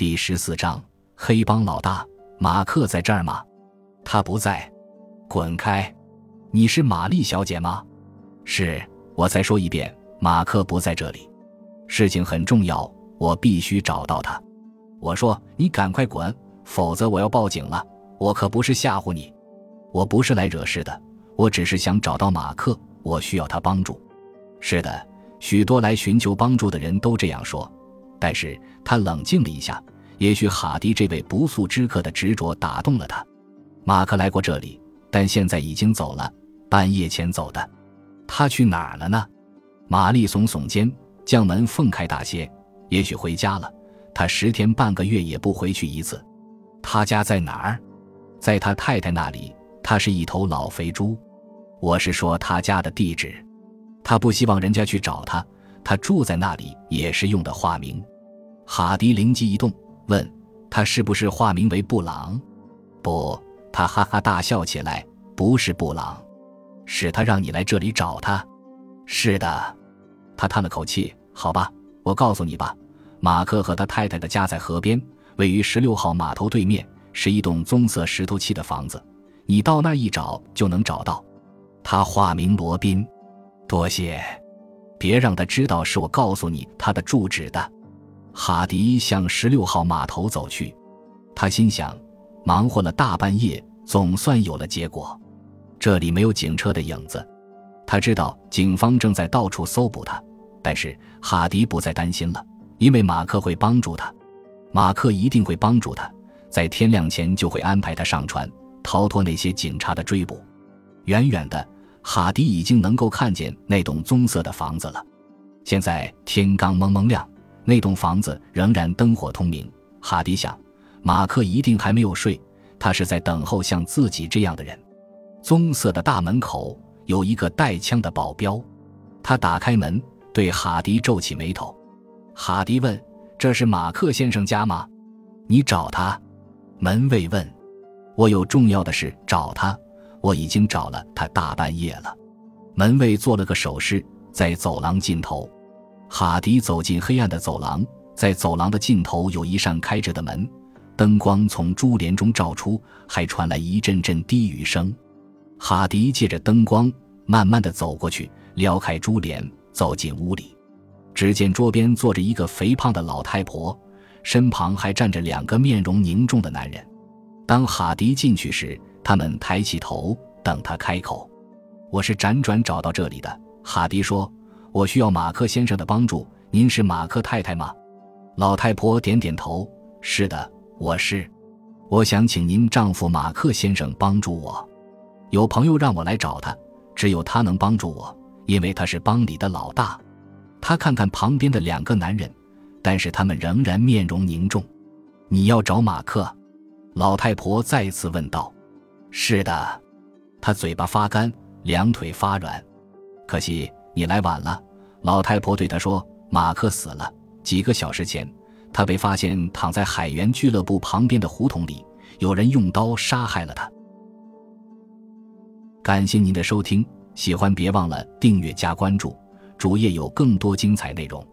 第十四章，黑帮老大马克在这儿吗？他不在，滚开！你是玛丽小姐吗？是。我再说一遍，马克不在这里。事情很重要，我必须找到他。我说你赶快滚，否则我要报警了。我可不是吓唬你，我不是来惹事的，我只是想找到马克，我需要他帮助。是的，许多来寻求帮助的人都这样说。但是他冷静了一下，也许哈迪这位不速之客的执着打动了他。马克来过这里，但现在已经走了，半夜前走的。他去哪儿了呢？玛丽耸耸肩，将门缝开大些。也许回家了。他十天半个月也不回去一次。他家在哪儿？在他太太那里。他是一头老肥猪。我是说他家的地址。他不希望人家去找他。他住在那里也是用的化名。哈迪灵机一动，问他是不是化名为布朗？不，他哈哈大笑起来。不是布朗，是他让你来这里找他。是的，他叹了口气。好吧，我告诉你吧，马克和他太太的家在河边，位于十六号码头对面，是一栋棕色石头砌的房子。你到那儿一找就能找到。他化名罗宾。多谢。别让他知道是我告诉你他的住址的。哈迪向十六号码头走去，他心想：忙活了大半夜，总算有了结果。这里没有警车的影子，他知道警方正在到处搜捕他。但是哈迪不再担心了，因为马克会帮助他。马克一定会帮助他，在天亮前就会安排他上船，逃脱那些警察的追捕。远远的。哈迪已经能够看见那栋棕色的房子了。现在天刚蒙蒙亮，那栋房子仍然灯火通明。哈迪想，马克一定还没有睡，他是在等候像自己这样的人。棕色的大门口有一个带枪的保镖，他打开门，对哈迪皱起眉头。哈迪问：“这是马克先生家吗？你找他？”门卫问：“我有重要的事找他。”我已经找了他大半夜了。门卫做了个手势，在走廊尽头。哈迪走进黑暗的走廊，在走廊的尽头有一扇开着的门，灯光从珠帘中照出，还传来一阵阵低语声。哈迪借着灯光，慢慢的走过去，撩开珠帘，走进屋里。只见桌边坐着一个肥胖的老太婆，身旁还站着两个面容凝重的男人。当哈迪进去时，他们抬起头，等他开口。我是辗转找到这里的。哈迪说：“我需要马克先生的帮助。您是马克太太吗？”老太婆点点头：“是的，我是。我想请您丈夫马克先生帮助我。有朋友让我来找他，只有他能帮助我，因为他是帮里的老大。”他看看旁边的两个男人，但是他们仍然面容凝重。“你要找马克？”老太婆再次问道。是的，他嘴巴发干，两腿发软。可惜你来晚了。老太婆对他说：“马克死了，几个小时前，他被发现躺在海员俱乐部旁边的胡同里，有人用刀杀害了他。”感谢您的收听，喜欢别忘了订阅加关注，主页有更多精彩内容。